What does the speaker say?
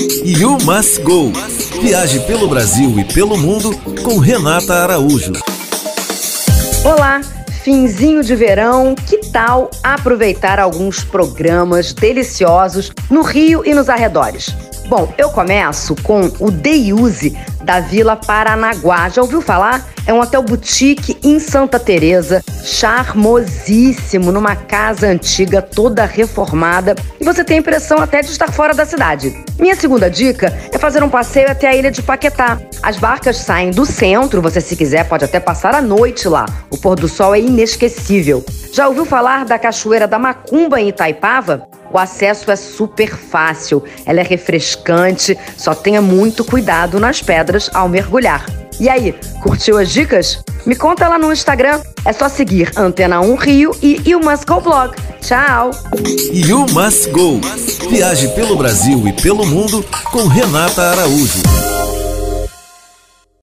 You Must Go. Viaje pelo Brasil e pelo mundo com Renata Araújo. Olá, finzinho de verão, que tal aproveitar alguns programas deliciosos no Rio e nos arredores? Bom, eu começo com o Use da Vila Paranaguá. Já ouviu falar? É um hotel boutique em Santa Teresa, charmosíssimo, numa casa antiga toda reformada, e você tem a impressão até de estar fora da cidade. Minha segunda dica é fazer um passeio até a ilha de Paquetá. As barcas saem do centro, você se quiser pode até passar a noite lá. O pôr do sol é inesquecível. Já ouviu falar da Cachoeira da Macumba em Itaipava? O acesso é super fácil, ela é refrescante, só tenha muito cuidado nas pedras ao mergulhar. E aí, curtiu as dicas? Me conta lá no Instagram. É só seguir Antena 1 Rio e You Must Go Blog. Tchau! You Must Go. Viaje pelo Brasil e pelo mundo com Renata Araújo.